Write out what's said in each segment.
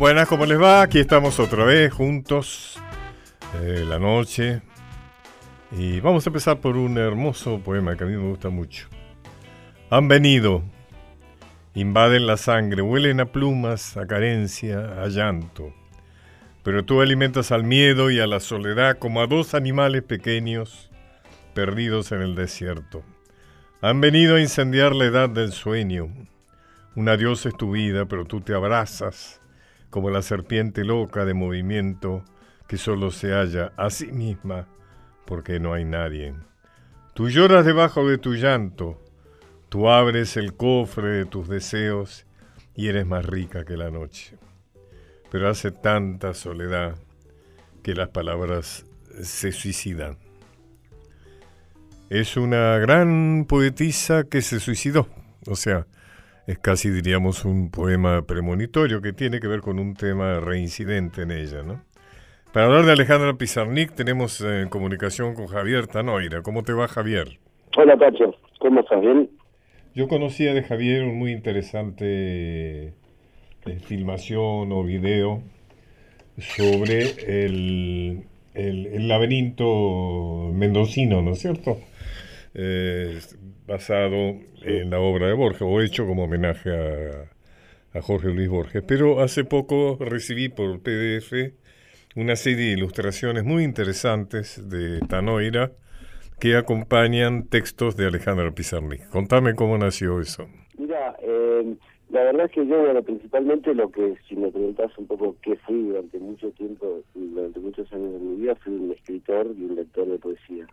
Buenas, ¿cómo les va? Aquí estamos otra vez juntos, eh, la noche. Y vamos a empezar por un hermoso poema que a mí me gusta mucho. Han venido, invaden la sangre, huelen a plumas, a carencia, a llanto. Pero tú alimentas al miedo y a la soledad como a dos animales pequeños perdidos en el desierto. Han venido a incendiar la edad del sueño. Un adiós es tu vida, pero tú te abrazas como la serpiente loca de movimiento que solo se halla a sí misma porque no hay nadie. Tú lloras debajo de tu llanto, tú abres el cofre de tus deseos y eres más rica que la noche. Pero hace tanta soledad que las palabras se suicidan. Es una gran poetisa que se suicidó, o sea, es casi diríamos un poema premonitorio que tiene que ver con un tema reincidente en ella, ¿no? Para hablar de Alejandra Pizarnik tenemos en eh, comunicación con Javier Tanoira. ¿Cómo te va Javier? Hola Pacho, ¿cómo estás? ¿Bien? Yo conocía de Javier un muy interesante eh, filmación o video sobre el, el, laberinto mendocino, ¿no es cierto? Eh, basado en la obra de Borges, o hecho como homenaje a, a Jorge Luis Borges. Pero hace poco recibí por PDF una serie de ilustraciones muy interesantes de Tanoira que acompañan textos de Alejandro Pizarnik. Contame cómo nació eso. Mira, eh, la verdad es que yo, bueno, principalmente lo que, si me preguntas un poco qué fui durante mucho tiempo, durante muchos años de mi vida, fui un escritor y un lector de poesía.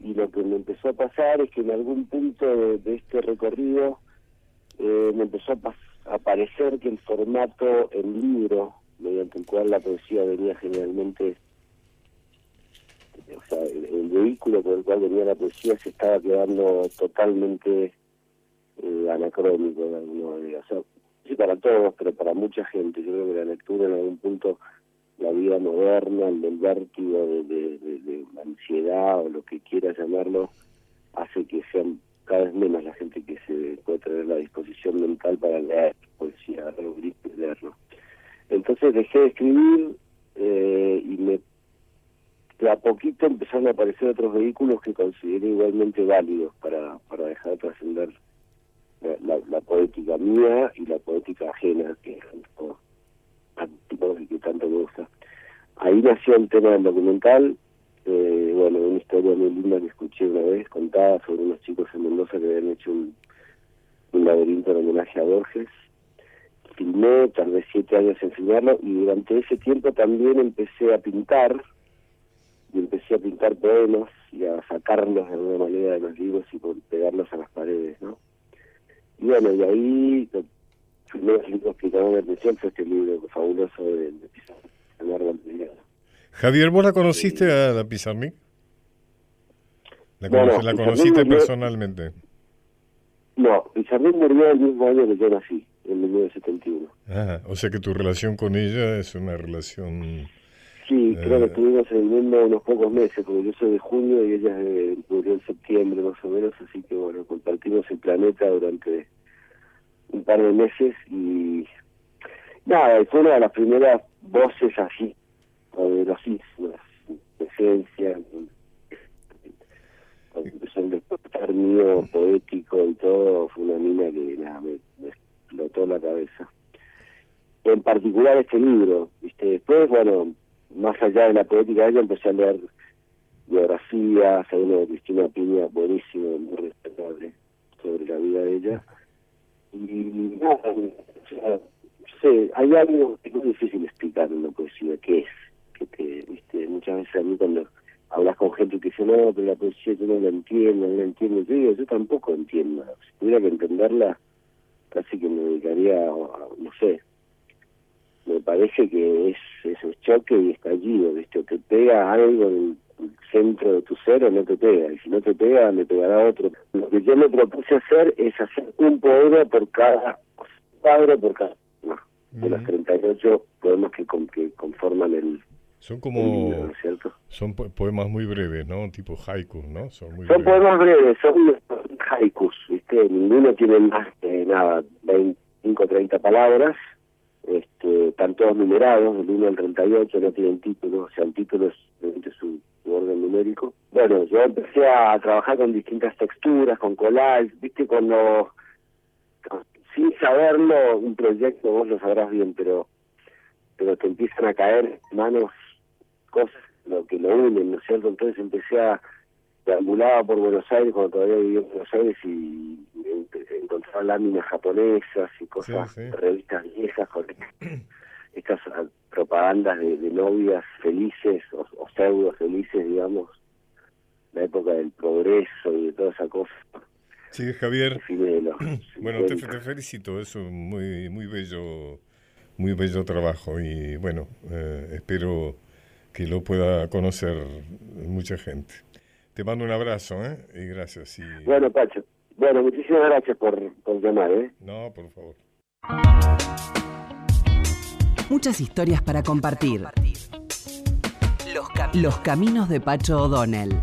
Y lo que me empezó a pasar es que en algún punto de, este recorrido eh, me empezó a, a parecer que el formato en libro mediante el cual la poesía venía generalmente, o sea, el, vehículo por el cual venía la poesía se estaba quedando totalmente eh, anacrónico de alguna manera. O sea, sí para todos, pero para mucha gente. Yo creo que la lectura en algún punto, la vida moderna, el del vértigo de, de, de, ansiedad o lo que quiera llamarlo, hace que sean cada vez menos la gente que se puede tener la disposición mental para leer poesía, leerlo. Entonces dejé de escribir eh, y me a poquito empezaron a aparecer otros vehículos que consideré igualmente válidos para, para dejar de trascender la, la, poética mía y la poética ajena, que que tanto me gusta. Ahí nació el tema del documental, eh, bueno, una historia muy linda que escuché una vez contada sobre unos chicos en Mendoza que habían hecho un, laberinto en homenaje a Borges filmé, vez siete años enseñarlo, y durante ese tiempo también empecé a pintar, y empecé a pintar poemas y a sacarlos de alguna manera de los libros y pegarlos a las paredes, ¿no? Y bueno, y ahí primeros libros que atención fue este libro fabuloso de, de Pizarnik, Javier, ¿vos la conociste a la Pizarnik? ¿La, ¿la conociste personalmente? No, Pizarnik murió el mismo año que yo nací en 1971. Ah, o sea que tu relación con ella es una relación... Sí, creo que eh, estuvimos viviendo unos pocos meses, porque yo soy de junio y ella murió en septiembre más o menos, así que bueno, compartimos el planeta durante un par de meses y nada, fue una de las primeras voces así, poderosísimas, presencia, cuando empezó el despertar mío poético y todo, fue una mina que nada, me explotó la cabeza. En particular este libro, ¿viste? después, bueno, más allá de la poética de ella, empecé a leer biografías, hay uno de Cristina Piña, buenísimo, muy respetable, sobre la vida de ella. Y nada, o sé, hay algo que es muy difícil explicar en la poesía, que es, que te, viste, muchas veces a mí cuando hablas con gente que dice, no, pero la poesía yo no la entiendo, no la entiendo, yo digo, yo tampoco entiendo, si tuviera que entenderla, casi que me dedicaría, no sé, me parece que es ese choque y estallido, ¿viste? te pega algo en el centro de tu ser o no te pega, y si no te pega, me pegará otro. Lo que yo me propuse hacer es hacer un poema por cada padre, por cada de los 38 poemas que, que conforman el, son como son poemas muy breves, ¿no? Tipo haikus, ¿no? Son, muy son poemas breves, son haikus, ¿viste? Ninguno tiene más de nada, 25 o 30 palabras. este, están todos numerados, del 1 al 38, no tienen título, o sea, el título es su, orden numérico. Bueno, yo empecé a trabajar con distintas texturas, con collage, viste, cuando, sin saberlo, un proyecto, vos lo sabrás bien, pero pero te empiezan a caer manos cosas lo que lo unen, ¿no es cierto? Entonces empecé a deambulaba por Buenos Aires cuando todavía vivía en Buenos Aires y encontraba láminas japonesas y cosas, revistas viejas con estas propagandas de, novias felices o, pseudo felices, digamos, la época del progreso y de toda esa cosa. Sí, Javier. bueno, te, te, felicito, es un muy, muy bello, muy bello trabajo y bueno, eh, espero que lo pueda conocer mucha gente. Te mando un abrazo, ¿eh? Y gracias. Y... Bueno, Pacho. Bueno, muchísimas gracias por, por llamar, ¿eh? No, por favor. Muchas historias para compartir. Los, caminos de Pacho O'Donnell.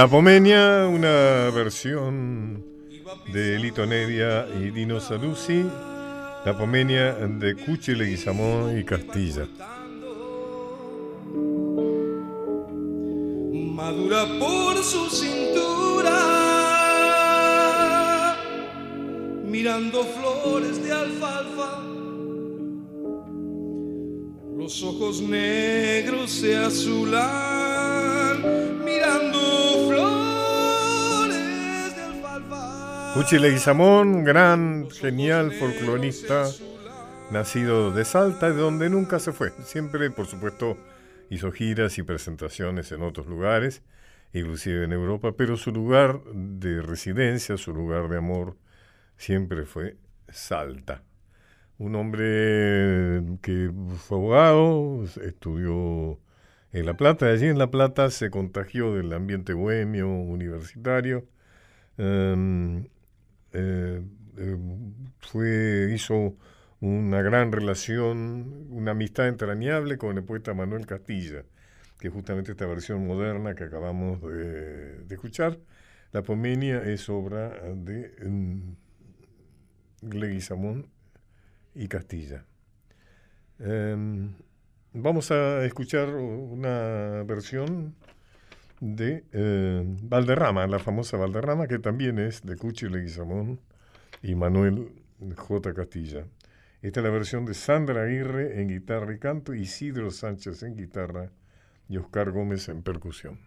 La Pomenia, una versión de Lito Nevia y Dino Saluzzi, la Pomenia de Cuchi Leguizamón y Castilla. Cuchi Leguizamón, gran, genial folclorista, nacido de Salta, de donde nunca se fue. Siempre, por supuesto, hizo giras y presentaciones en otros lugares, inclusive en Europa, pero su lugar de residencia, su lugar de amor, siempre fue Salta un hombre que fue abogado, estudió en La Plata, allí en La Plata se contagió del ambiente bohemio universitario, em, eh, eh, fue, hizo una gran relación, una amistad entrañable con el poeta Manuel Castilla, que justamente esta versión moderna que acabamos de, escuchar, La Pomenia es obra de um, Leguizamón y Castilla. Em, vamos a escuchar una versión de eh, Valderrama, la famosa Valderrama, que también es de Cuchi Leguizamón y Manuel J. Castilla. Esta es la versión de Sandra Aguirre en guitarra y canto, Isidro Sánchez en guitarra y Oscar Gómez en percusión.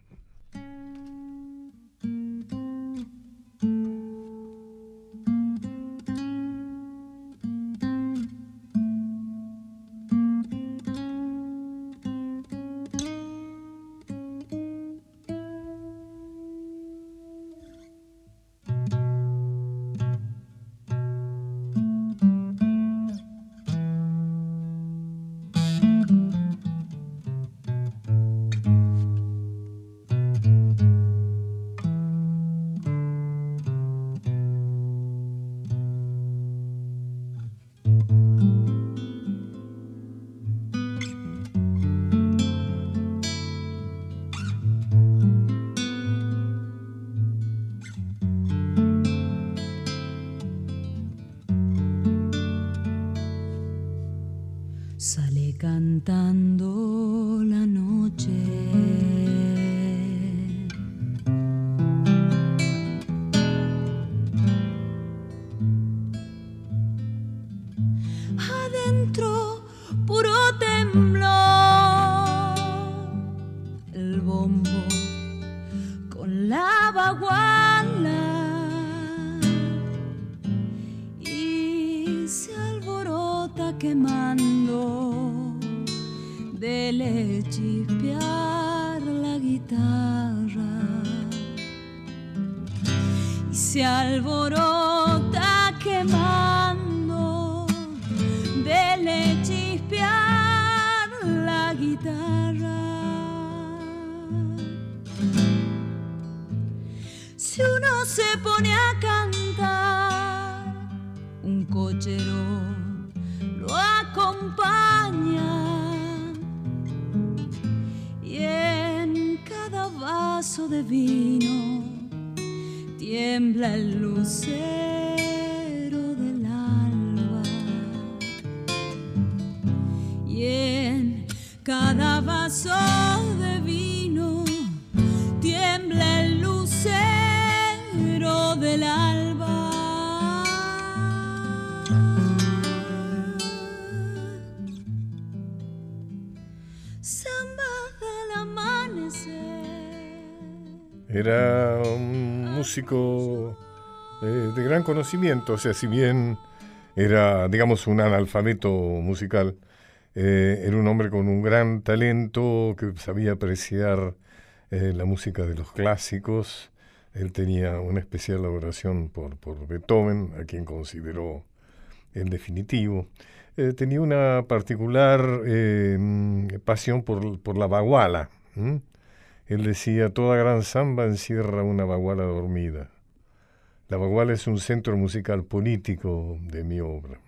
Músico eh, de gran conocimiento, o sea, si bien era, digamos, un analfabeto musical, eh, era un hombre con un gran talento que sabía apreciar eh, la música de los clásicos. Él tenía una especial elaboración por, por Beethoven, a quien consideró el definitivo. tenía una particular pasión por, por la baguala. Él decía, toda gran samba encierra una baguala dormida. La baguala es un centro musical político de mi obra.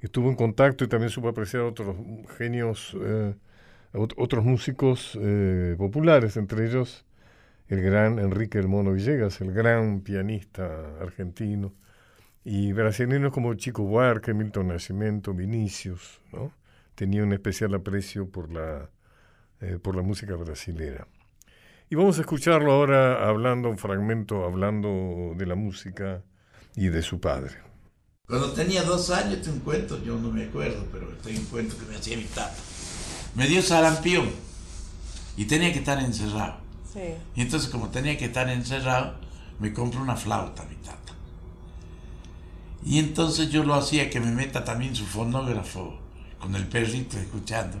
Estuvo en contacto y también supo apreciar otros genios, eh, otros músicos eh, populares, entre ellos el gran Enrique El Mono Villegas, el gran pianista argentino, y brasileños como Chico Buarque, Milton Nascimento, Vinicius. Tenía un especial aprecio por la, eh, por la música brasilera. Y vamos a escucharlo ahora hablando un fragmento, hablando de la música y de su padre. Cuando tenía dos años, este un cuento, yo no me acuerdo, pero este un cuento que me hacía mi tata. Me dio sarampión y tenía que estar encerrado. Sí. Y entonces, como tenía que estar encerrado, me compró una flauta mi tata. Y entonces yo lo hacía que me meta también su fonógrafo con el perrito escuchando.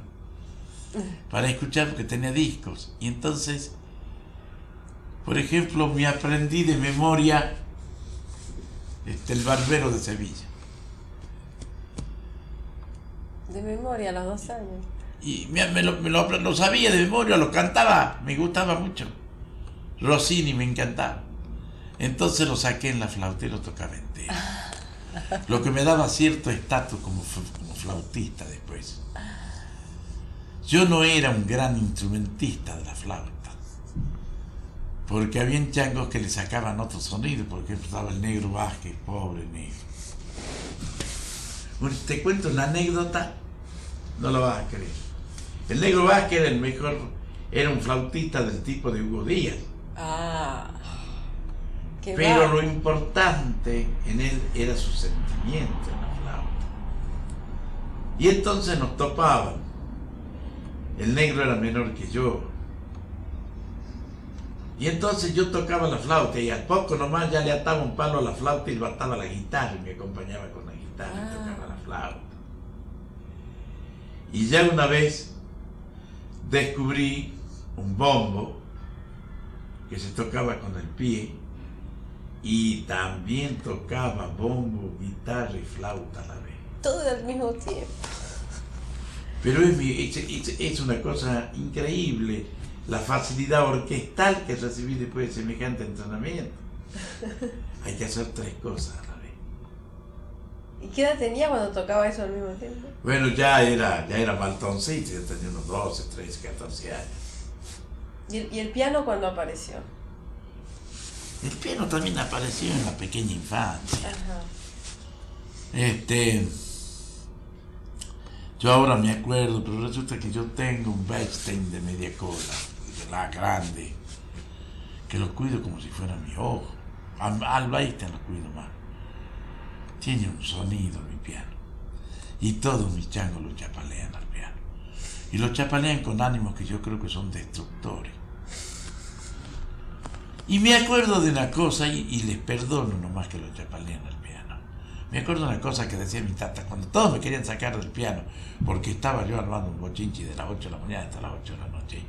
Para escuchar porque tenía discos. Y entonces por ejemplo, me aprendí de memoria este, el barbero de Sevilla. De memoria a los dos años. Y me, lo, sabía de memoria, lo cantaba, me gustaba mucho. Rossini me encantaba. Entonces lo saqué en la flauta y lo tocaba entero. Lo que me daba cierto estatus como, como flautista después. Yo no era un gran instrumentista de la flauta porque había changos que le sacaban otro sonido, porque estaba el negro Vázquez, pobre negro. Bueno, te cuento una anécdota, no lo vas a creer. El negro Vázquez era el mejor, era un flautista del tipo de Hugo Díaz. Ah. Pero lo importante en él era su sentimiento en la flauta. Y entonces nos topaban. El negro era menor que yo, y entonces yo tocaba la flauta y al poco nomás ya le ataba un palo a la flauta y lo ataba a la guitarra y me acompañaba con la guitarra y ah. tocaba la flauta. Y ya una vez descubrí un bombo que se tocaba con el pie y también tocaba bombo, guitarra y flauta a la vez. Todo al mismo tiempo. Pero es una cosa increíble la facilidad orquestal que recibí después de semejante entrenamiento. Hay que hacer tres cosas a la vez. ¿Y qué edad tenía cuando tocaba eso al mismo tiempo? Bueno, ya era, ya era maltoncito, ya tenía unos 12, 13, 14 años. ¿Y el, piano cuándo apareció? El piano también apareció en la pequeña infancia. Este. Yo ahora me acuerdo, pero resulta que yo tengo un Bechstein de media cola, la grande, que lo cuido como si fuera mi ojo. Al, Bechstein lo cuido más. Tiene un sonido mi piano. Y todos mis changos lo chapalean al piano. Y lo chapalean con ánimos que yo creo que son destructores. Y me acuerdo de una cosa, y, y les perdono nomás que lo chapalean al piano. Me acuerdo de una cosa que decía mi tata, cuando todos me querían sacar del piano, porque estaba yo armando un bochinchi de las 8 de la mañana hasta las 8 de la noche.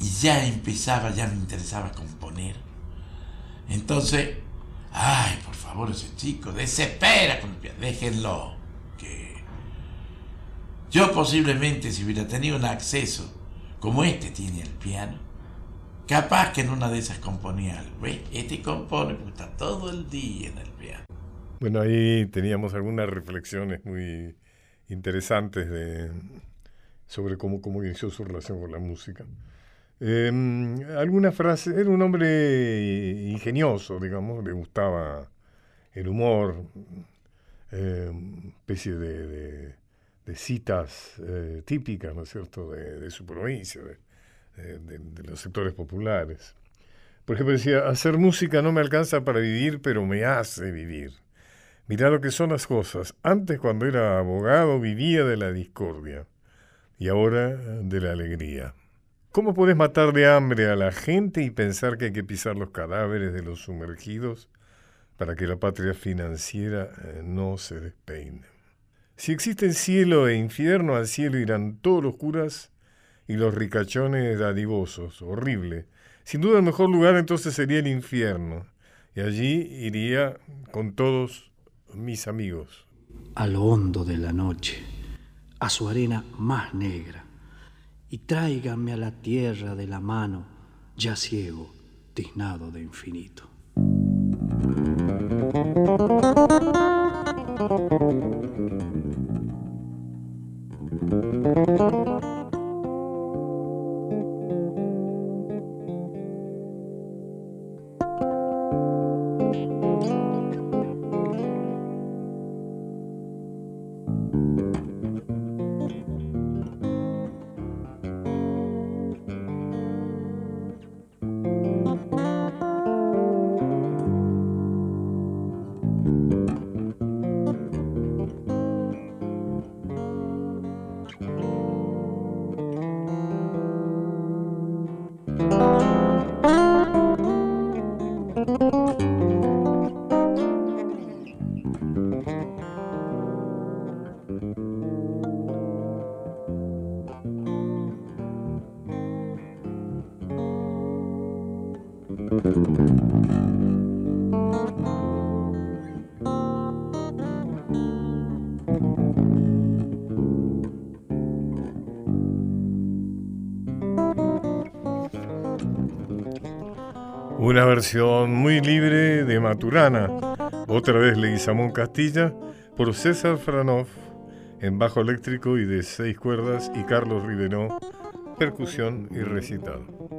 Y ya empezaba, ya me interesaba componer. Entonces, ay, por favor, ese chico desespera con el piano, déjenlo. Que yo posiblemente si hubiera tenido un acceso como este tiene el piano, capaz que en una de esas componía algo. ¿Ves? Este compone porque está todo el día en el piano. Bueno, ahí teníamos algunas reflexiones muy interesantes de, sobre cómo, cómo inició su relación con la música. Eh, alguna era un hombre ingenioso, digamos, le gustaba el humor, eh, especie de, citas eh, típicas, ¿no es cierto?, de, de su provincia, de, de, los sectores populares. Por ejemplo, decía, hacer música no me alcanza para vivir, pero me hace vivir. Mirá lo que son las cosas. Antes, cuando era abogado, vivía de la discordia y ahora de la alegría. ¿Cómo puedes matar de hambre a la gente y pensar que hay que pisar los cadáveres de los sumergidos para que la patria financiera eh, no se despeine? Si existen cielo e infierno, al cielo irán todos los curas y los ricachones dadivosos. Horrible. Sin duda el mejor lugar entonces sería el infierno. Y allí iría con todos mis amigos. A lo hondo de la noche, a su arena más negra, y tráigame a la tierra de la mano, ya ciego, tiznado de infinito. Una versión muy libre de Maturana, otra vez Leguizamón Castilla, por César Franov en bajo eléctrico y de seis cuerdas y Carlos Riveró, percusión y recitado.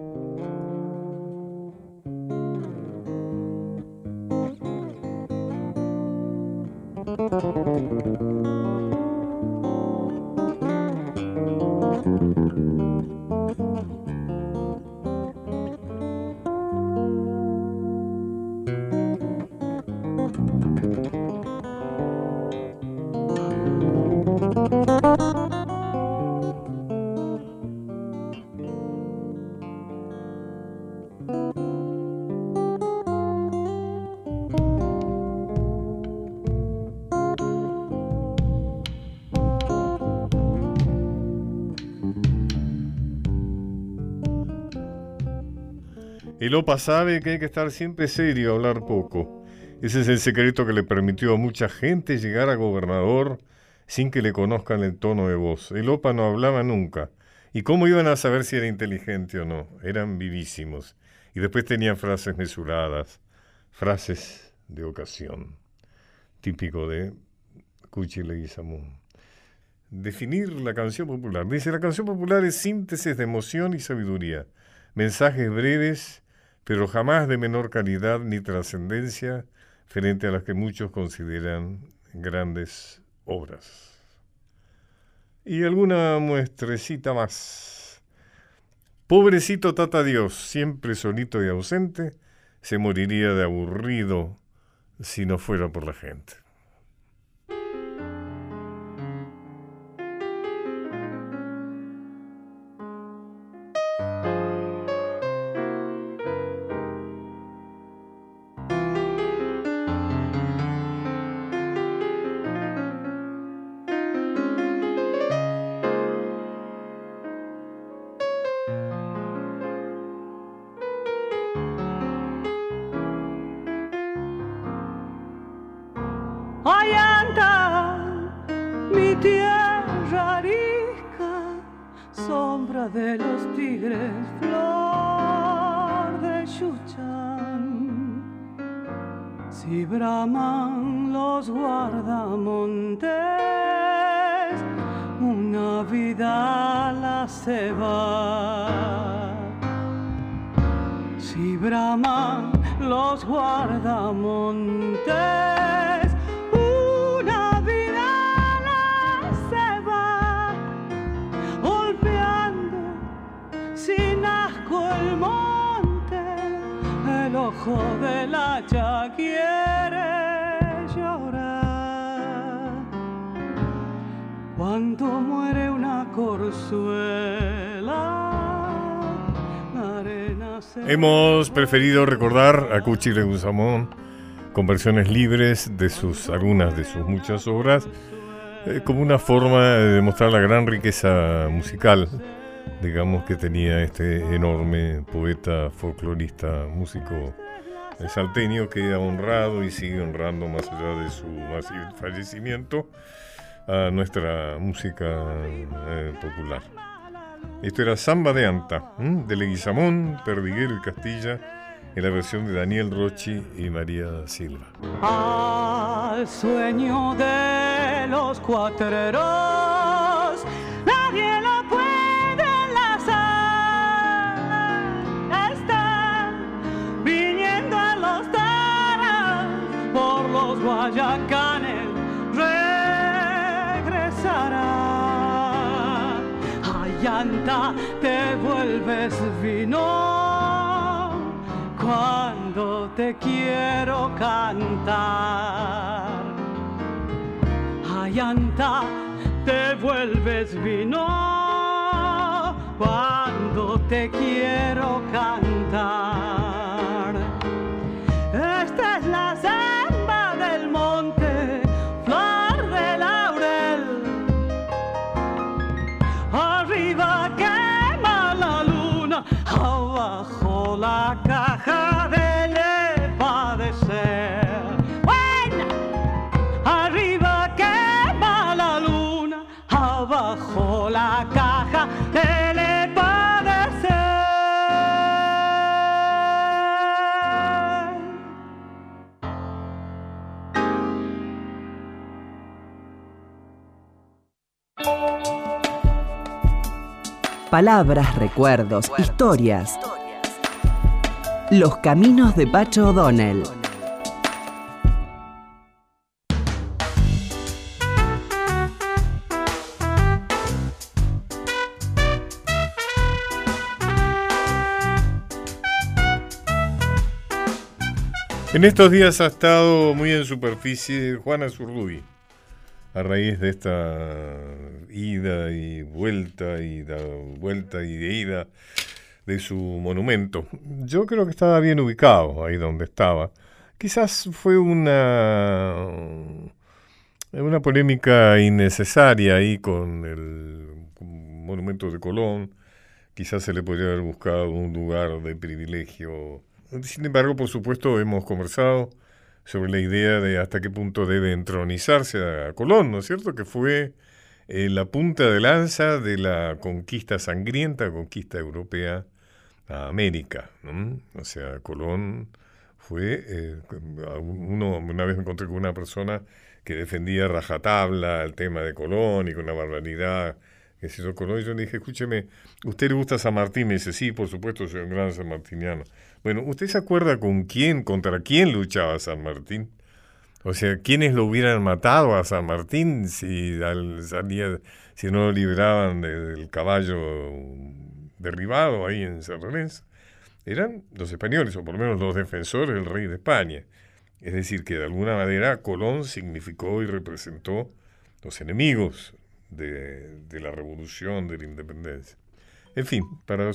El OPA sabe que hay que estar siempre serio, hablar poco. Ese es el secreto que le permitió a mucha gente llegar a gobernador sin que le conozcan el tono de voz. El OPA no hablaba nunca. ¿Y cómo iban a saber si era inteligente o no? Eran vivísimos. Y después tenían frases mesuradas, frases de ocasión. Típico de Cuchi Leguizamón. Definir la canción popular. Dice, la canción popular es síntesis de emoción y sabiduría. Mensajes breves pero jamás de menor calidad ni trascendencia frente a las que muchos consideran grandes obras. Y alguna muestrecita más. Pobrecito Tata Dios, siempre solito y ausente, se moriría de aburrido si no fuera por la gente. Hemos preferido recordar a Cuchi Leguizamón con versiones libres de sus algunas de sus muchas obras eh, como una forma de demostrar la gran riqueza musical digamos que tenía este enorme poeta folclorista músico salteño que ha honrado y sigue honrando más allá de su fallecimiento a nuestra música eh, popular. Esto era Samba de Anta, de Leguizamón, Perdiguero y Castilla, en la versión de Daniel Rochi y María Silva. Al sueño de los cuatreros, te vuelves vino cuando te quiero cantar. Ayanta, te vuelves vino cuando te quiero cantar. Palabras, recuerdos, historias. Los caminos de Pacho O'Donnell. En estos días ha estado muy en superficie Juana Zurduy a raíz de esta ida y vuelta y vuelta y de ida de su monumento. Yo creo que estaba bien ubicado ahí donde estaba. Quizás fue una una polémica innecesaria ahí con el monumento de Colón. Quizás se le podría haber buscado un lugar de privilegio. Sin embargo, por supuesto, hemos conversado sobre la idea de hasta qué punto debe entronizarse a Colón, ¿no es cierto? Que fue eh, la punta de lanza de la conquista sangrienta, conquista europea a América. O sea, Colón fue, eh, uno, una vez me encontré con una persona que defendía rajatabla el tema de Colón y con una barbaridad que se hizo Colón. Y yo le dije, escúcheme, ¿usted le gusta San Martín? Me dice, sí, por supuesto, soy un gran sanmartiniano. Bueno, ¿usted se acuerda con quién, contra quién luchaba San Martín? O sea, ¿quiénes lo hubieran matado a San Martín si, al, salía, si no lo liberaban del caballo derribado ahí en San Lorenzo? Eran los españoles, o por lo menos los defensores del rey de España. Es decir, que de alguna manera Colón significó y representó los enemigos de, la revolución, de la independencia. En fin, para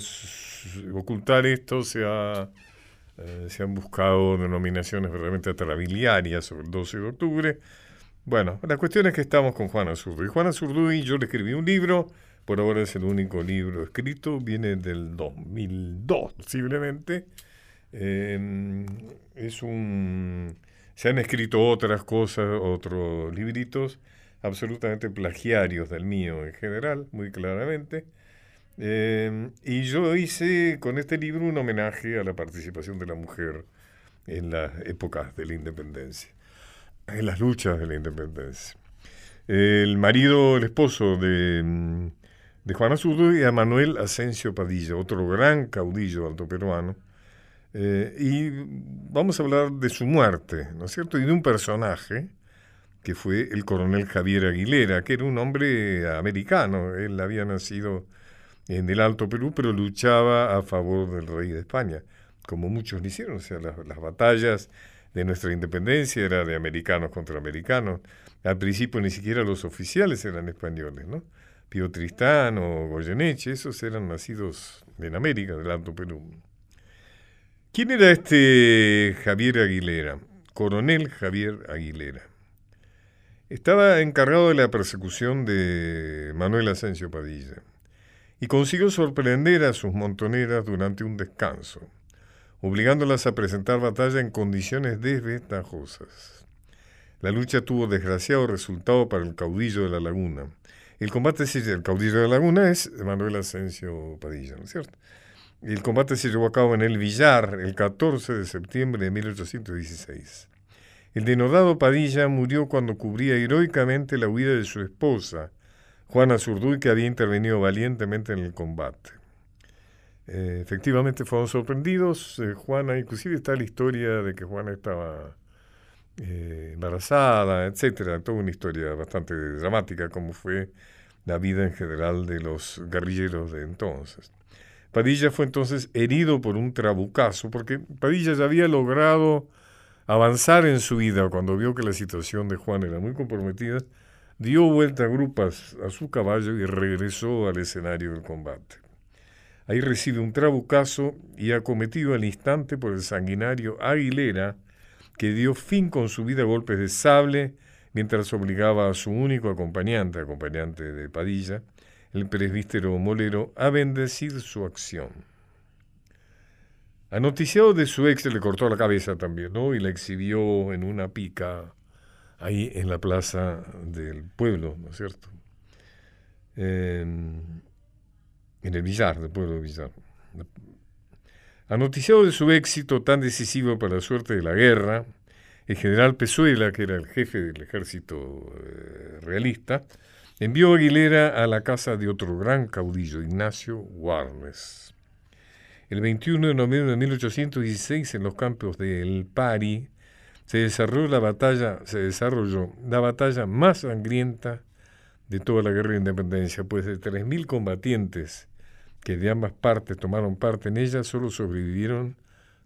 ocultar esto se, eh, se han buscado denominaciones verdaderamente atrabiliarias sobre el 12 de octubre. Bueno, la cuestión es que estamos con Juana Zurduy. Juana Zurduy, yo le escribí un libro, por ahora es el único libro escrito, viene del 2002 posiblemente. Eh, es un... Se han escrito otras cosas, otros libritos, absolutamente plagiarios del mío en general, muy claramente. Eh, y yo hice con este libro un homenaje a la participación de la mujer en las épocas de la independencia, en las luchas de la independencia. El marido, el esposo de, de Juana Zurdo y a Manuel Asensio Padilla, otro gran caudillo alto peruano. Eh, y vamos a hablar de su muerte, ¿no es cierto? Y de un personaje que fue el coronel Javier Aguilera, que era un hombre americano. Él había nacido en el Alto Perú, pero luchaba a favor del rey de España, como muchos lo hicieron. O sea, las, batallas de nuestra independencia eran de americanos contra americanos. Al principio ni siquiera los oficiales eran españoles, ¿no? Pío Tristán o Goyeneche, esos eran nacidos en América, del Alto Perú. ¿Quién era este Javier Aguilera? Coronel Javier Aguilera. Estaba encargado de la persecución de Manuel Asensio Padilla y consiguió sorprender a sus montoneras durante un descanso, obligándolas a presentar batalla en condiciones desventajosas. La lucha tuvo desgraciado resultado para el caudillo de la laguna. El combate, el caudillo de la laguna es Manuel Asensio Padilla, ¿no es cierto? El combate se llevó a cabo en el Villar el 14 de septiembre de 1816. El denodado Padilla murió cuando cubría heroicamente la huida de su esposa, Juana Zurduy, que había intervenido valientemente en el combate. Eh, efectivamente fueron sorprendidos. Eh, Juana, inclusive está la historia de que Juana estaba eh, embarazada, etcétera. Toda una historia bastante dramática, como fue la vida en general de los guerrilleros de entonces. Padilla fue entonces herido por un trabucazo, porque Padilla ya había logrado avanzar en su vida cuando vio que la situación de Juan era muy comprometida, dio vuelta a grupas a su caballo y regresó al escenario del combate. Ahí recibe un trabucazo y acometido al instante por el sanguinario Aguilera, que dio fin con su vida a golpes de sable mientras obligaba a su único acompañante, acompañante de Padilla, el presbítero Molero, a bendecir su acción. Anoticiado de su ex le cortó la cabeza también, ¿no? Y la exhibió en una pica ahí en la plaza del pueblo, ¿no es cierto? en el Villar, del pueblo de Villar. Anoticiado de su éxito tan decisivo para la suerte de la guerra, el general Pezuela, que era el jefe del ejército eh, realista, envió a Aguilera a la casa de otro gran caudillo, Ignacio Warnes. El 21 de noviembre de 1816, en los campos de El Pari, se desarrolló la batalla, se desarrolló la batalla más sangrienta de toda la guerra de independencia, pues de 3.000 combatientes que de ambas partes tomaron parte en ella, solo sobrevivieron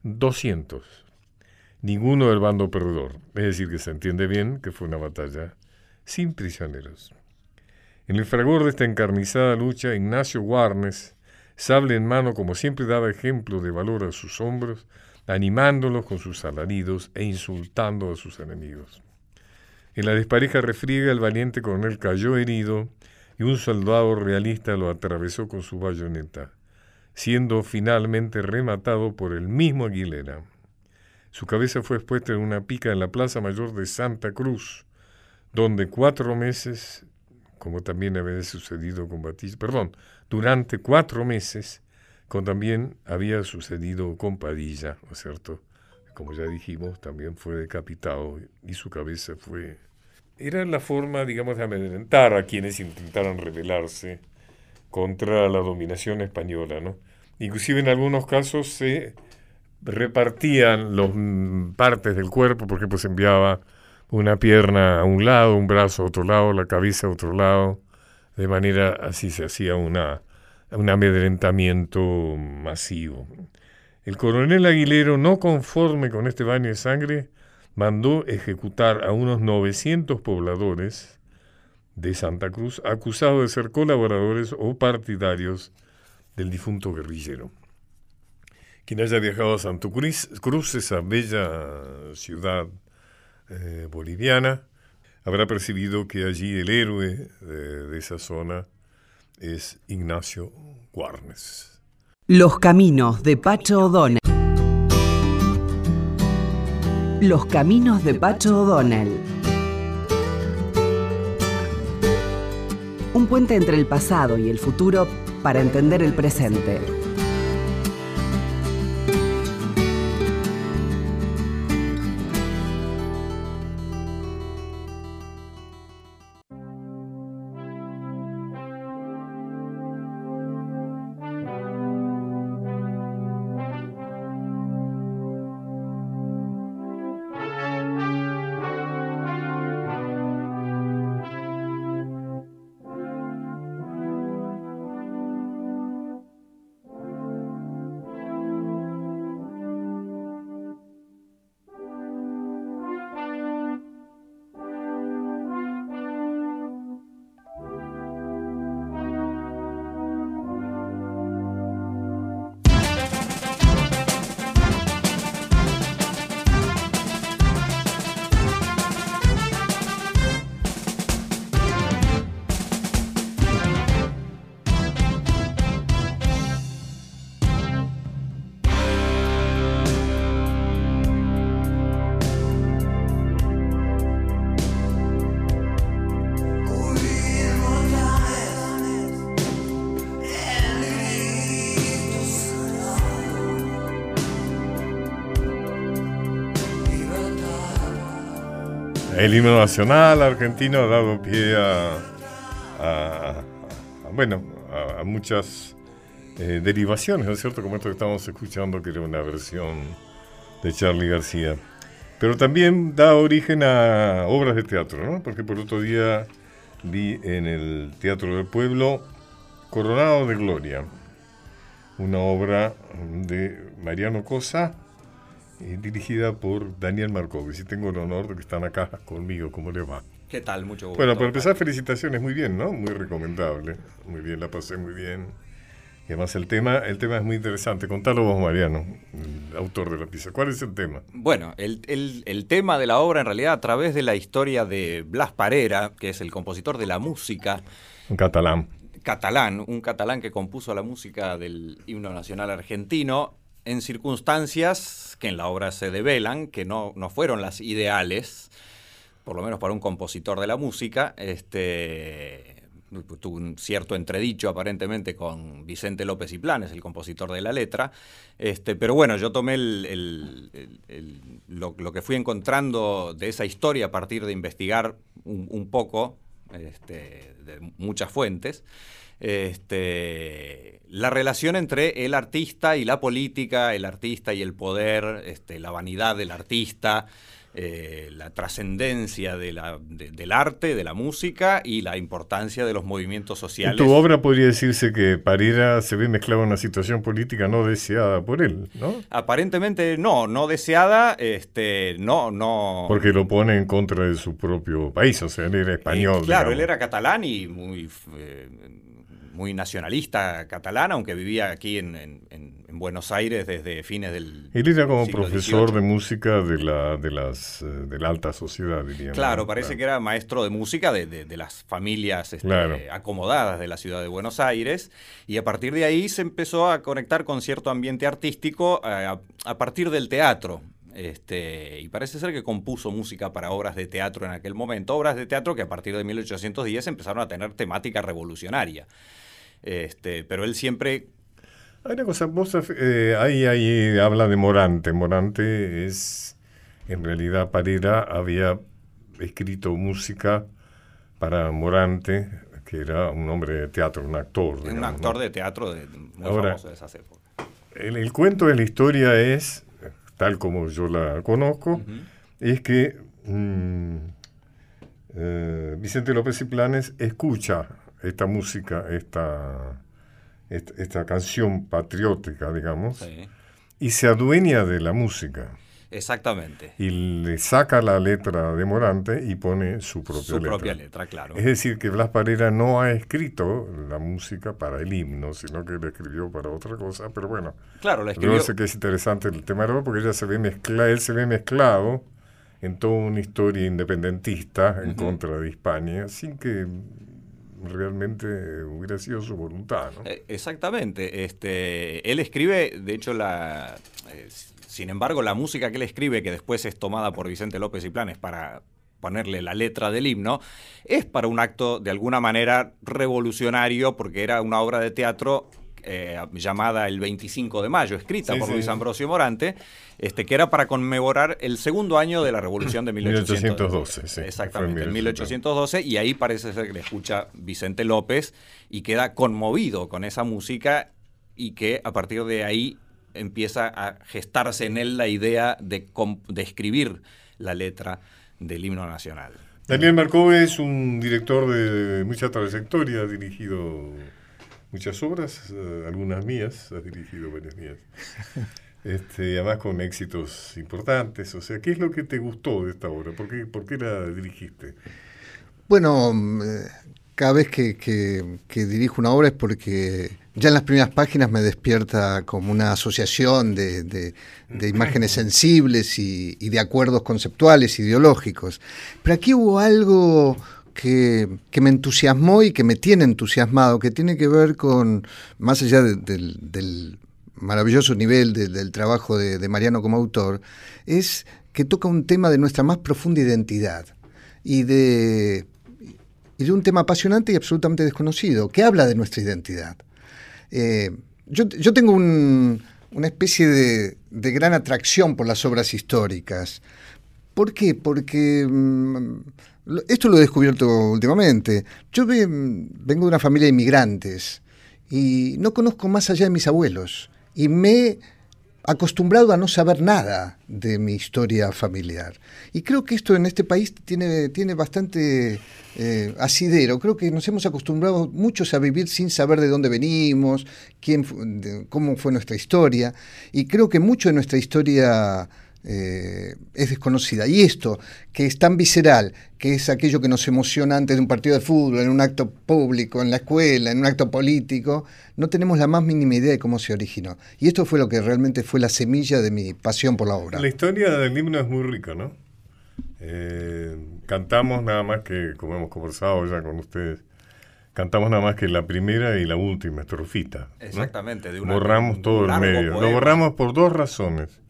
200. Ninguno del bando perdedor. Es decir, que se entiende bien que fue una batalla sin prisioneros. En el fragor de esta encarnizada lucha, Ignacio Warnes sable en mano como siempre daba ejemplo de valor a sus hombros, animándolos con sus alaridos e insultando a sus enemigos. En la despareja refriega el valiente coronel cayó herido y un soldado realista lo atravesó con su bayoneta, siendo finalmente rematado por el mismo Aguilera. Su cabeza fue expuesta en una pica en la Plaza Mayor de Santa Cruz, donde cuatro meses, como también había sucedido con Batista, perdón, durante cuatro meses, también había sucedido con Padilla, ¿no es cierto? Como ya dijimos, también fue decapitado y su cabeza fue... Era la forma, digamos, de amedrentar a quienes intentaran rebelarse contra la dominación española, ¿no? Inclusive en algunos casos se repartían las partes del cuerpo, por ejemplo, se enviaba una pierna a un lado, un brazo a otro lado, la cabeza a otro lado, de manera así se hacía una, un amedrentamiento masivo. El coronel Aguilero, no conforme con este baño de sangre, mandó ejecutar a unos 900 pobladores de Santa Cruz acusados de ser colaboradores o partidarios del difunto guerrillero. Quien haya viajado a Santo Cruz, Cruz esa bella ciudad eh, boliviana, habrá percibido que allí el héroe de esa zona es Ignacio Guarnes. Los caminos de Pacho O'Donnell. Los caminos de Pacho O'Donnell. Un puente entre el pasado y el futuro para entender el presente. El himno nacional argentino ha dado pie a, bueno, a muchas eh, derivaciones, ¿no es cierto? Como esto que estamos escuchando, que era una versión de Charlie García. Pero también da origen a obras de teatro, ¿no? Porque por otro día vi en el Teatro del Pueblo Coronado de Gloria, una obra de Mariano Cosa, eh, dirigida por Daniel Markovich. Y tengo el honor de que están acá conmigo. ¿Cómo le va? ¿Qué tal? Mucho gusto. Bueno, para empezar, felicitaciones. Muy bien, ¿no? Muy recomendable. Muy bien, la pasé muy bien. Y además el tema, el tema es muy interesante. Contalo vos, Mariano, el autor de la pieza. ¿Cuál es el tema? Bueno, el, el- el tema de la obra en realidad a través de la historia de Blas Parera, que es el compositor de la música En catalán. catalán, un catalán que compuso la música del himno nacional argentino en circunstancias que en la obra se develan, que no, no fueron las ideales, por lo menos para un compositor de la música, este tuvo un cierto entredicho aparentemente con Vicente López y Planes, el compositor de la letra, este, pero bueno, yo tomé el- el- lo, que fui encontrando de esa historia a partir de investigar un poco este, de muchas fuentes, este, la relación entre el artista y la política, el artista y el poder, este, la vanidad del artista, eh, la trascendencia de de- del arte, de la música y la importancia de los movimientos En sociales. tu obra podría decirse que Parera se ve mezclado en una situación política no deseada por él, ¿no? Aparentemente no, no deseada, este, no, no. Porque lo pone en contra de su propio país, o sea, él era español. Eh, claro, digamos. él era catalán y muy, eh, muy nacionalista catalán, aunque vivía aquí en, en- en- en Buenos Aires desde fines del. Él era como profesor XVIII. de música de la, de las, eh, de la alta sociedad, diríamos. Claro, parece que era maestro de música de, de- de las familias este, Claro. acomodadas de la ciudad de Buenos Aires y a partir de ahí se empezó a conectar con cierto ambiente artístico eh, a, a partir del teatro. Este, y parece ser que compuso música para obras de teatro en aquel momento, obras de teatro que a partir de 1810 empezaron a tener temática revolucionaria. Este, pero él siempre Hay una cosa, vos eh, ahí, ahí habla de Morante. Morante es, en realidad, Parera había escrito música para Morante, que era un hombre de teatro, un actor. es un digamos, actor ¿no? de teatro de, muy Ahora, famoso de esas épocas. El, el cuento de la historia es, tal como yo la conozco, es que mm, eh, Vicente López y Planes escucha esta música, esta, esta, canción patriótica, digamos, y se adueña de la música. Exactamente. Y le saca la letra de Morante y pone su propia su letra. propia letra, claro. Es decir, que Blas Parera no ha escrito la música para el himno, sino que la escribió para otra cosa, pero bueno. Claro, la escribió. Yo sé que es interesante el tema porque ella se ve mezcla, él se ve mezclado en toda una historia independentista en contra de Hispania, sin que realmente hubiera sido su voluntad. ¿no? Eh, exactamente. Este, él escribe, de hecho, la, eh, sin embargo, la música que él escribe, que después es tomada por Vicente López y Planes para ponerle la letra del himno, es para un acto de alguna manera revolucionario, porque era una obra de teatro eh, llamada El 25 de Mayo, escrita por Luis Ambrosio Morante, este, que era para conmemorar el segundo año de la Revolución de 1812. sí, Exactamente, en 1812, y ahí parece ser que le escucha Vicente López y queda conmovido con esa música y que a partir de ahí empieza a gestarse en él la idea de, de escribir la letra del himno nacional. Daniel Marcó es un director de mucha trayectoria, ha dirigido muchas obras, eh, algunas mías, ha dirigido varias mías. Este, además con éxitos importantes. O sea, ¿qué es lo que te gustó de esta obra? ¿Por qué, por qué la dirigiste? Bueno, mm, cada vez que, que, dirijo una obra es porque ya en las primeras páginas me despierta como una asociación de, de, imágenes sensibles y, y, de acuerdos conceptuales, ideológicos. Pero aquí hubo algo que, me entusiasmó y que me tiene entusiasmado, que tiene que ver con, más allá del maravilloso nivel del trabajo de, Mariano como autor, es que toca un tema de nuestra más profunda identidad y de, un tema apasionante y absolutamente desconocido, que habla de nuestra identidad. Eh, yo, tengo una especie de, gran atracción por las obras históricas. ¿Por qué? Porque mm, esto lo he descubierto últimamente. Yo vengo de una familia de inmigrantes y no conozco más allá de mis abuelos. Y me he acostumbrado a no saber nada de mi historia familiar. Y creo que esto en este país tiene, tiene bastante eh, asidero. Creo que nos hemos acostumbrado muchos a vivir sin saber de dónde venimos, quién, cómo fue nuestra historia. Y creo que mucho de nuestra historia eh, es desconocida. Y esto, que es tan visceral, que es aquello que nos emociona antes de un partido de fútbol, en un acto público, en la escuela, en un acto político, no tenemos la más mínima idea de cómo se originó. Y esto fue lo que realmente fue la semilla de mi pasión por la obra. La historia del himno es muy rica, ¿no? Eh, cantamos nada más que, como hemos conversado ya con ustedes, cantamos nada más que la primera y la última estrofita. Exactamente. De borramos todo el medio. Lo borramos por dos razones.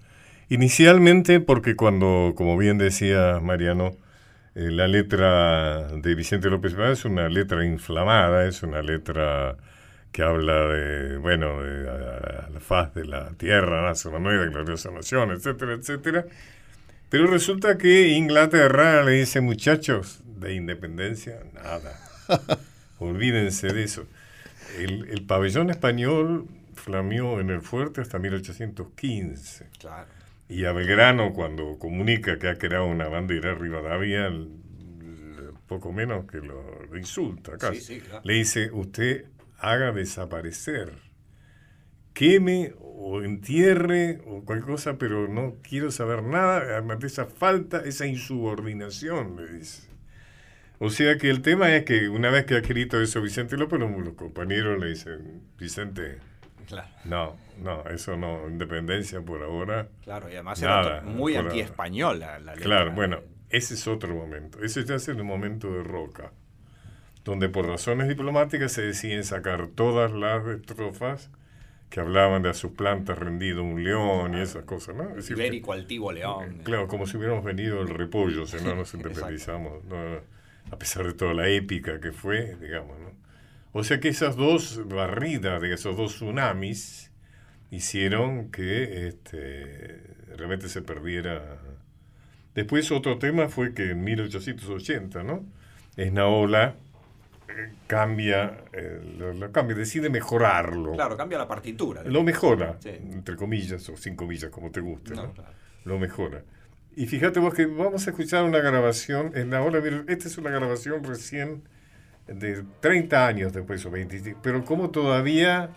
Inicialmente porque cuando, como bien decía Mariano, eh, la letra de Vicente López es una letra inflamada, es una letra que habla de, bueno, de la faz de la tierra, nace una nueva gloriosa nación, etcétera, etcétera. Pero resulta que Inglaterra le dice, muchachos, de independencia, nada. Olvídense de eso. El, el pabellón español flameó en el fuerte hasta 1815. Claro. Y a Belgrano, cuando comunica que ha creado una bandera Rivadavia, poco menos que lo, insulta casi. Le dice, usted haga desaparecer, queme o entierre o cualquier cosa, pero no quiero saber nada, además de esa falta, esa insubordinación, le dice. O sea que el tema es que una vez que ha escrito eso Vicente López, los compañeros le dicen, Vicente, no, no, eso no, independencia por ahora. Claro, y además era muy anti-española la, Claro, bueno, ese es otro momento. Eso ya es el momento de Roca, donde por razones diplomáticas se deciden sacar todas las estrofas que hablaban de a sus plantas rendido un león y esas cosas, ¿no? Es Ibérico altivo león. Claro, como si hubiéramos venido el repollo, si no nos independizamos, a pesar de toda la épica que fue, digamos, ¿no? O sea que esas dos barridas, de esos dos tsunamis, hicieron que este, realmente se perdiera. Después otro tema fue que en 1880, ¿no? Esnaola eh, cambia, eh, lo, cambia, decide mejorarlo. Claro, cambia la partitura. Lo mejora, entre comillas, o sin comillas, como te guste, ¿no? Lo mejora. Y fíjate vos que vamos a escuchar una grabación, en ahora, esta es una grabación recién de 30 años después o 25, pero como todavía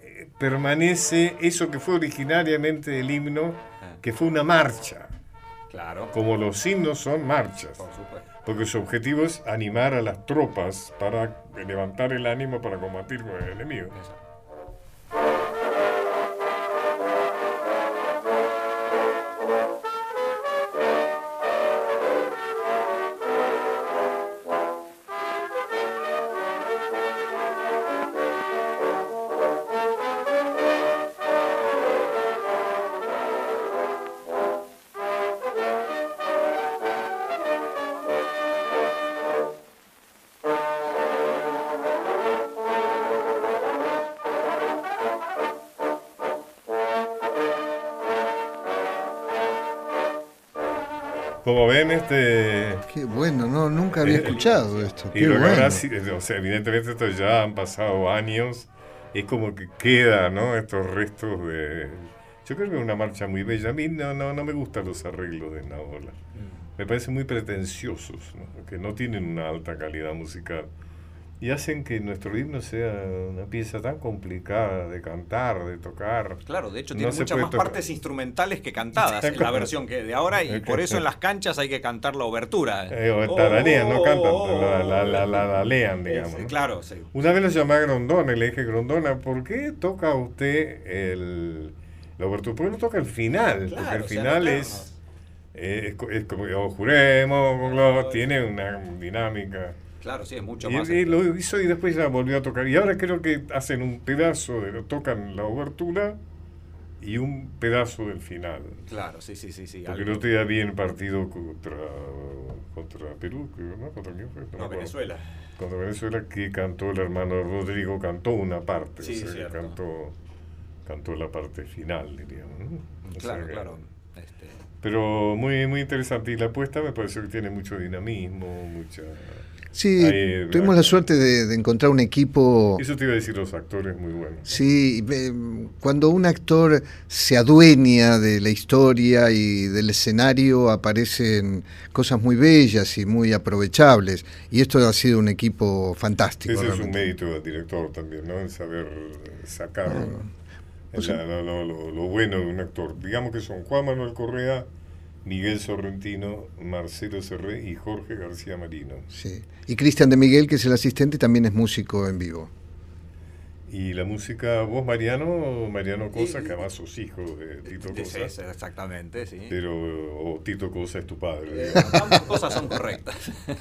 eh, permanece eso que fue originariamente el himno, ah. que fue una marcha. Claro. Como los himnos son marchas. Porque su objetivo es animar a las tropas para levantar el ánimo para combatir con el enemigo. Como ven, este. Qué bueno, no, nunca había eh, escuchado esto. y lo bueno. o sea, evidentemente esto ya han pasado años, es como que queda, ¿no? Estos restos de. Yo creo que es una marcha muy bella. A mí no, no, no me gustan los arreglos de Naola. Mm. Me parecen muy pretenciosos, ¿no? que no tienen una alta calidad musical y hacen que nuestro himno sea una pieza tan complicada de cantar, de tocar. Claro, de hecho tiene muchas más partes instrumentales que cantadas en la versión que de ahora y por eso en las canchas hay que cantar la obertura. Eh, o tararean, no cantan, la, la, la, lean, digamos. Claro, sí. Una vez lo llamé a Grondona y le dije, Grondona, ¿por qué toca usted el, la obertura? ¿Por qué no toca el final? Porque el final es, es, es, como, oh, juremos, tiene una dinámica. Claro, sí, es mucho más. Y, lo hizo y después ya volvió a tocar. Y ahora creo que hacen un pedazo de lo tocan la obertura y un pedazo del final. Claro, sí, sí, sí. sí Porque no te da bien partido contra, contra Perú, ¿no? ¿Contra quién fue? No, Venezuela. Contra Venezuela que cantó el hermano Rodrigo, cantó una parte. Sí, o sea, cantó, cantó la parte final, diríamos. ¿no? claro, claro. Este... Pero muy, muy interesante. Y la apuesta me parece que tiene mucho dinamismo, mucha... Sí, tuvimos la suerte de, encontrar un equipo... Eso te iba a decir los actores muy buenos. Sí, cuando un actor se adueña de la historia y del escenario aparecen cosas muy bellas y muy aprovechables. Y esto ha sido un equipo fantástico. Ese es un mérito del director también, ¿no? En saber sacar ah, lo, lo bueno de un actor. Digamos que son Juan Manuel Correa Miguel Sorrentino, Marcelo Serré y Jorge García Marino. Sí. Y Cristian de Miguel, que es el asistente, también es músico en vivo. Y la música, vos Mariano, Mariano Cosa, que además sos hijo de Tito Cosa. Sí, exactamente, sí. Pero o Tito Cosa es tu padre. Eh, ambas cosas son correctas.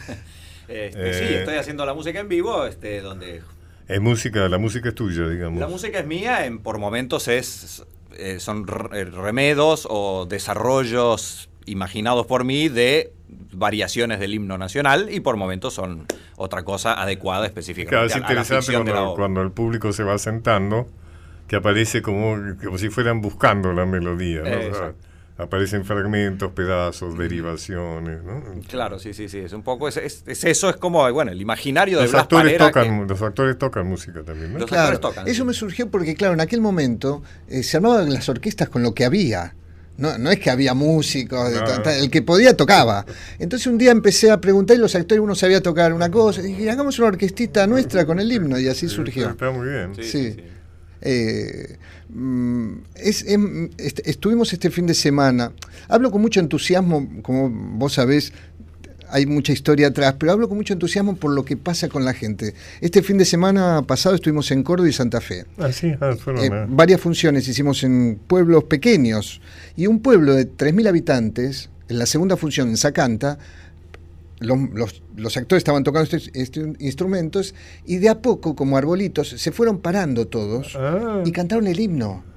Este, sí, eh, estoy haciendo la música en vivo, este, donde... Es música, la música es tuya, digamos. La música es mía, en, por momentos es, eh, son remedos o desarrollos imaginados por mí de variaciones del himno nacional y por momentos son otra cosa adecuada específicamente. es interesante cuando, el público se va sentando, que aparece como, como si fueran buscando la melodía. aparecen fragmentos, pedazos, derivaciones, ¿no? Claro, sí, sí, sí, es un poco, es, eso, es como, bueno, el imaginario de los actores tocan, Los actores tocan música también, ¿no? Los actores tocan, eso me surgió porque, claro, en aquel momento eh, se armaban las orquestas con lo que había. No, no es que había músicos, el que podía tocaba. Entonces un día empecé a preguntar y los actores uno sabía tocar una cosa. Y dije, hagamos una orquestita nuestra con el himno y así surgió. Está muy bien. Sí. Eh, mm, estuvimos este fin de semana. Hablo con mucho entusiasmo, como vos sabés, hay mucha historia atrás, pero hablo con mucho entusiasmo por lo que pasa con la gente. Este fin de semana pasado estuvimos en Córdoba y Santa Fe. Ah, sí, ah, eh, varias funciones hicimos en pueblos pequeños y un pueblo de 3.000 habitantes, en la segunda función en Sacanta, los, actores estaban tocando estos, instrumentos y de a poco, como arbolitos, se fueron parando todos ah. y cantaron el himno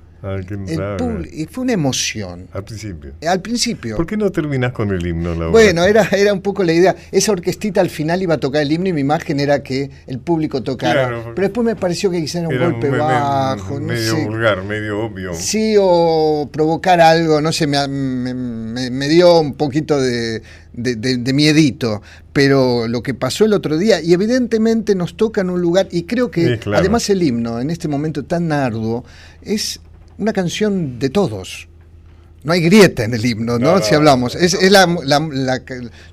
y fue una emoción. Al principio. Al principio. ¿Por qué no terminas con el himno, Laura? Bueno, era, era un poco la idea. Esa orquestita al final iba a tocar el himno y mi imagen era que el público tocara. Pero después me pareció que quizá era un golpe bajo. medio vulgar, medio obvio. Sí, o provocar algo, no sé, me, me, dio un poquito de, de, miedito. Pero lo que pasó el otro día, y evidentemente nos toca en un lugar, y creo que además el himno, en este momento tan arduo, es una canción de todos. no hay grieta en el himno, ¿no? si hablamos. Es, es la, la, la,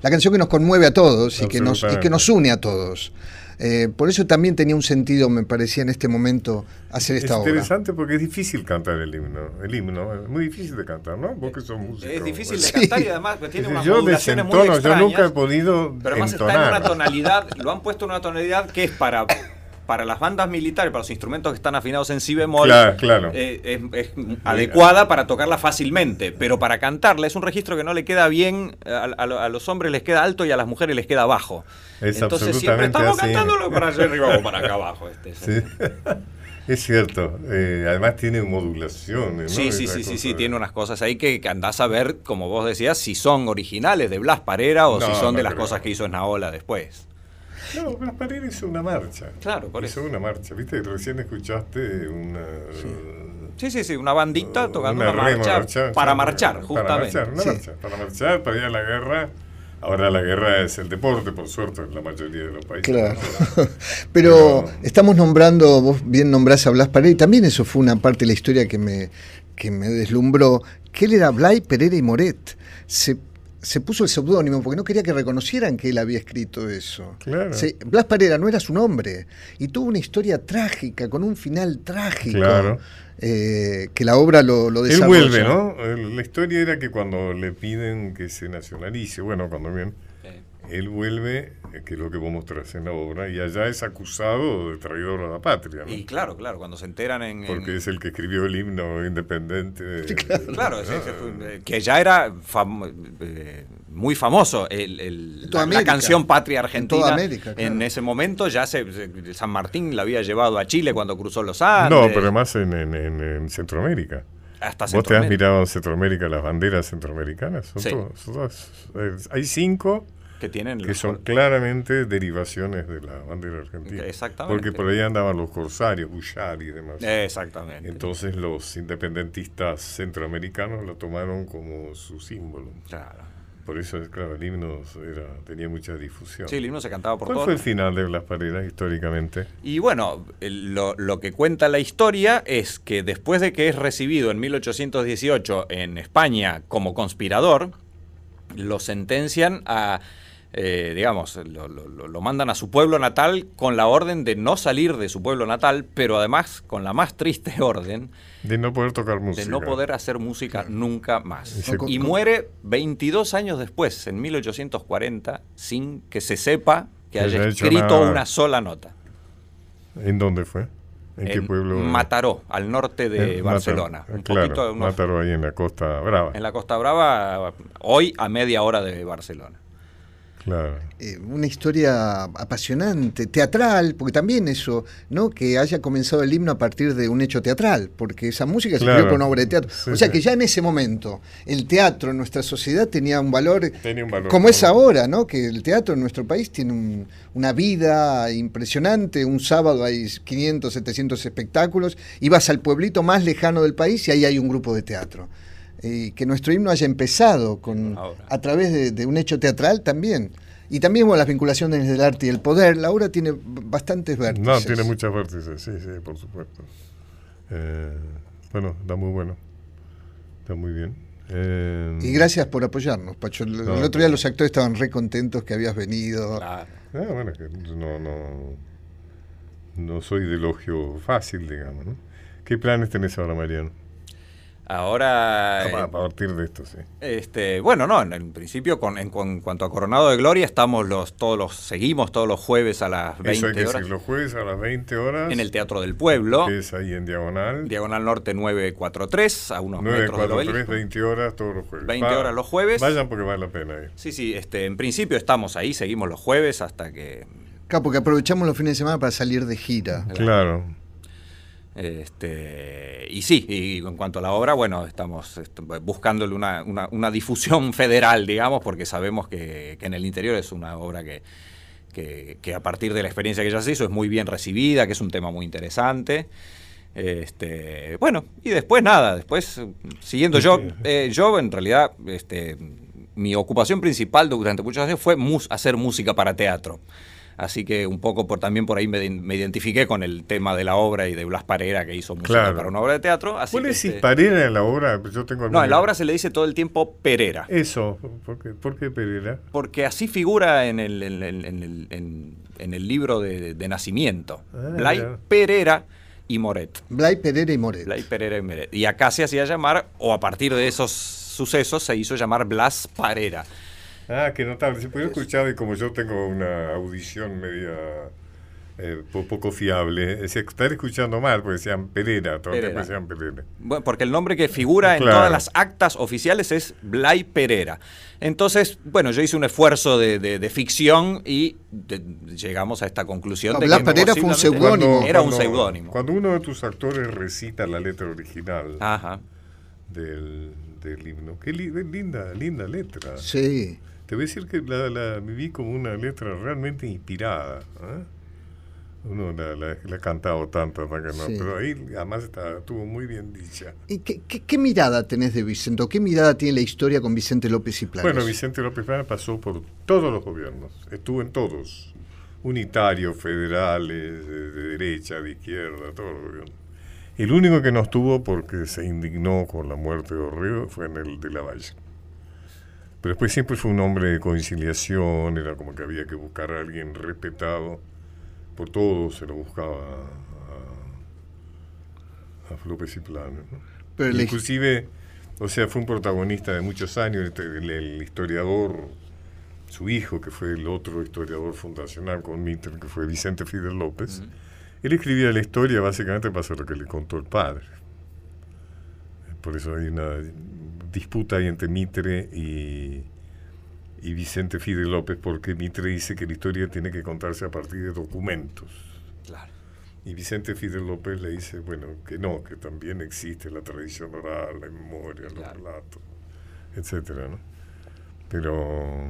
la, canción que nos conmueve a todos y que nos, y que nos une a todos. Eh, por eso también tenía un sentido, me parecía en este momento, hacer esta obra. Es interesante porque es difícil cantar el himno. El himno es muy difícil de cantar, ¿no? Vos que sos músico. Es difícil de cantar y además tiene unas yo modulaciones muy extrañas. Yo nunca he podido Pero además entonar. está en una tonalidad, lo han puesto en una tonalidad que es para para las bandas militares, para los instrumentos que están afinados en si bemol, claro, claro. Eh, es, es adecuada para tocarla fácilmente, pero para cantarla es un registro que no le queda bien, a, a, a, los hombres les queda alto y a las mujeres les queda bajo. Es Entonces siempre estamos así. cantándolo para allá arriba o para acá abajo. Este, sí. Es cierto, eh, además tiene modulaciones. Sí, ¿no? sí, sí, sí, sí, tiene unas cosas ahí que, que andás a ver, como vos decías, si son originales de Blas Parera o No, si son no de las creo. cosas que hizo Esnaola después. No, Blas Parera hizo una marcha. Claro, por hizo eso. una marcha. ¿Viste? Recién escuchaste una. Sí, sí, sí, una bandita tocando una una, marcha para marchar, justamente. Para marchar, una Sí. marcha, para marchar, para ir a la guerra. Ahora la guerra es el deporte, por suerte, en la mayoría de los países. Claro. Pero estamos nombrando, vos bien nombrás a Blas Parera, y también eso fue una parte de la historia que me, que me deslumbró, que él era Blay Pereira y Moret. Se, se puso el seudónimo porque no quería que reconocieran que él había escrito eso. Claro. Se- Blas Parera no era su nombre y tuvo una historia trágica, con un final trágico, Claro. eh, que la obra lo, lo Él desarrolla. vuelve, ¿no? La historia era que cuando le piden que se nacionalice, bueno, cuando bien, él vuelve, eh, que es lo que vos mostrás en la obra, y allá es acusado de traidor a la patria, ¿no? Y claro, claro, cuando se enteran en... en- Porque es el que escribió el himno independiente. de- Claro, ¿no? ese- ese fue- eh, que ya era fam- eh, muy famoso el, el- En la, la América. canción Patria En Argentina. toda América, claro. En ese momento ya se, se- San Martín la había llevado a Chile cuando cruzó los Andes. No, pero además en, en- en- en Centroamérica. Hasta ¿Vos te has mirado en Centroamérica las banderas centroamericanas? Son Sí. todas- son todas- eh, hay cinco que tienen que los- son claramente derivaciones de la bandera argentina. Exactamente. Porque por ahí andaban los corsarios, Bouchard y demás. Exactamente. Entonces los independentistas centroamericanos lo tomaron como su símbolo. Claro. Por eso, claro, el himno era, tenía mucha difusión. Sí, el himno se cantaba por ¿Cuál fue el final de Blas Paredes históricamente? Y bueno, lo, lo que cuenta la historia es que después de que es recibido en 1818 en España como conspirador, lo sentencian a, eh, digamos, lo, lo- mandan a su pueblo natal con la orden de no salir de su pueblo natal, pero además con la más triste orden De no poder tocar música. de no poder hacer música nunca Y más. se- Y muere 22 años después, en 1840, sin que se sepa que Que haya escrito una sola nota. ¿En dónde fue? ¿En, qué pueblo? Mataró, al norte de En Barcelona. Mataró. Un claro, poquito, unos- Mataró ahí en la Costa Brava. en la Costa Brava, hoy a media hora de Barcelona. Claro. eh, una historia apasionante, teatral, porque también eso, ¿no? Que haya comenzado el himno a partir de un hecho teatral, porque esa música se Claro. escribió por una obra de teatro. Sí, o sea sí. que ya en ese momento el teatro en nuestra sociedad tenía un valor, Tenía un valor, como ¿no? es ahora, ¿no? Que el teatro en nuestro país tiene un- una vida impresionante, un sábado hay 500, 700 espectáculos, y vas al pueblito más lejano del país y ahí hay un grupo de teatro. Que nuestro himno haya empezado con, a través de, de un hecho teatral también. Y también bueno, las vinculaciones del arte y el poder. La obra tiene bastantes vértices. No, tiene muchas vértices, sí, sí, por supuesto. Eh, bueno, está muy bueno. Está muy bien. Eh, Y gracias por apoyarnos, Pacho. El, No, el otro día los actores estaban re contentos que habías venido. Ah, bueno, que no, no, no soy de elogio fácil, digamos, ¿no? ¿Qué planes tenés ahora, Mariano? Ahora. A, eh, a partir de esto, sí. Este, bueno, no, en, en principio, con, en, con- cuanto a Coronado de Gloria, estamos los, todos los, seguimos todos los jueves a las 20 Eso hay que horas decir, los jueves a las 20 horas. en el Teatro del Pueblo. Que es ahí en Diagonal. Diagonal Norte 943, a unos metros del 943, obelisco. 20 horas todos los jueves. 20 horas los jueves. Vayan porque vale la pena ir. Sí, sí, este, en principio estamos ahí, seguimos los jueves hasta que Claro, porque aprovechamos los fines de semana para salir de gira. Claro. Este, y sí, y en cuanto a la obra, bueno, estamos buscándole una, una- una difusión federal, digamos, porque sabemos que, que en el interior es una obra que, que- que a partir de la experiencia que ya se hizo es muy bien recibida, que es un tema muy interesante. Este, bueno, y después nada, después siguiendo yo, eh, yo en realidad, este, mi ocupación principal durante muchos años fue mus- hacer música para teatro. Así que un poco por también por ahí me, identifiqué con el tema de la obra y de Blas Parera, que hizo música para una obra de teatro. Así ¿Cuál es este Parera en la obra? Yo tengo no, en la obra se le dice todo el tiempo Perera. Eso, ¿por qué, ¿por qué Perera? Porque así figura en el, en, el, en, el libro de, nacimiento. Ah, Blay Perera y Moret. Blay Perera y Moret. Blay Perera y Moret. Y acá se hacía llamar, o a partir de esos sucesos, se hizo llamar Blas Parera. Ah, qué notable. Se puede escuchar y como yo tengo una audición media eh, poco fiable, es estar escuchando mal, porque decían Pereira, todo Pereira. decían Pereira. Bueno, porque el nombre que figura en todas las actas oficiales es Blay Pereira. Entonces, bueno, yo hice un esfuerzo de, ficción y llegamos a esta conclusión de que Pereira fue un seudónimo. Era un seudónimo. Cuando uno de tus actores recita la letra original Del, del himno, qué linda, linda letra. Sí. Te voy a decir que la, la viví como una letra realmente inspirada. ¿eh? Uno la, la, ha cantado tanto, pero ahí además estuvo muy bien dicha. ¿Y qué, qué, mirada tenés de Vicente? ¿Qué mirada tiene la historia con Vicente López y Planes? Bueno, Vicente López y Planes pasó por todos los gobiernos, estuvo en todos, unitarios, federales, de, derecha, de izquierda, todos los gobiernos. El único que no estuvo porque se indignó con la muerte de Orrego fue en el de la Valle. Pero después siempre fue un hombre de conciliación, era como que había que buscar a alguien respetado. Por todo se lo buscaba a, a López y Plano. Inclusive, o sea, fue un protagonista de muchos años, este, el, historiador, su hijo, que fue el otro historiador fundacional con Mitter, que fue Vicente Fidel López. Él escribía la historia básicamente para hacer lo que le contó el padre. Por eso hay una disputa ahí entre Mitre y, y Vicente Fidel López, porque Mitre dice que la historia tiene que contarse a partir de documentos. Claro. Y Vicente Fidel López le dice, bueno, que no, que también existe la tradición oral, la memoria, los relatos, etcétera, ¿no? Pero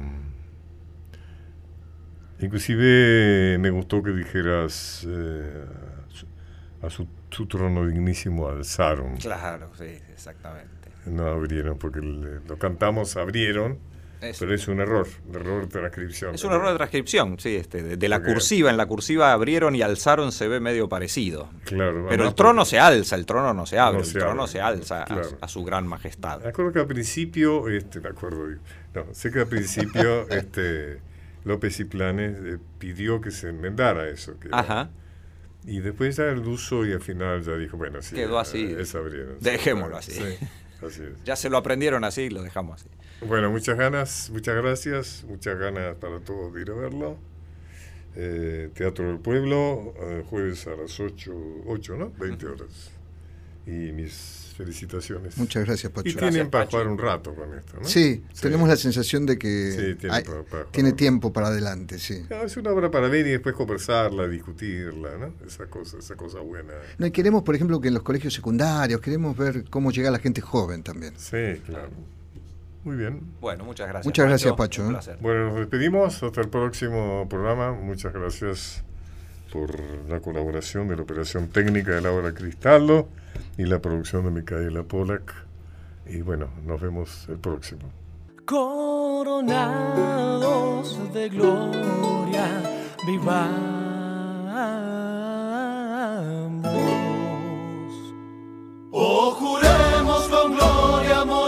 inclusive me gustó que dijeras eh, a su, su, trono dignísimo alzaron. Claro, sí, exactamente. No abrieron, porque lo cantamos abrieron, pero es un error, un error de transcripción. Es un error de transcripción, sí, este, de, la cursiva. En la cursiva abrieron y alzaron se ve medio parecido. Claro. Pero el trono se alza, el trono no se abre, el trono se alza a, su gran majestad. Me acuerdo que al principio, este, me acuerdo, no, sé que al principio este, López y Planes eh, pidió que se enmendara eso. Que Ajá. y después ya el uso y al final ya dijo, bueno, sí. Quedó así. Es abrieron. Dejémoslo así. Ya se lo aprendieron así y lo dejamos así. Bueno, muchas ganas, muchas gracias, muchas ganas para todos de ir a verlo. Eh, Teatro del Pueblo, eh, jueves a las 8, 8 ¿no? 20 horas. Y mis felicitaciones. Muchas gracias, Pacho. Y tienen para jugar un rato con esto, ¿no? Sí, tenemos la sensación de que tiene, tiempo para adelante, sí. es una obra para ver y después conversarla, discutirla, ¿no? Esa cosa, esa cosa buena. No, y queremos, por ejemplo, que en los colegios secundarios, queremos ver cómo llega la gente joven también. Sí, claro. Muy bien. Bueno, muchas gracias. Muchas gracias, Pacho. ¿eh? Bueno, nos despedimos. Hasta el próximo programa. Muchas gracias por la colaboración de la operación técnica de Laura Cristaldo y la producción de Micaela Polak. Y bueno, nos vemos el próximo. Coronados de gloria, vivamos. Oh, juremos con gloria, amor.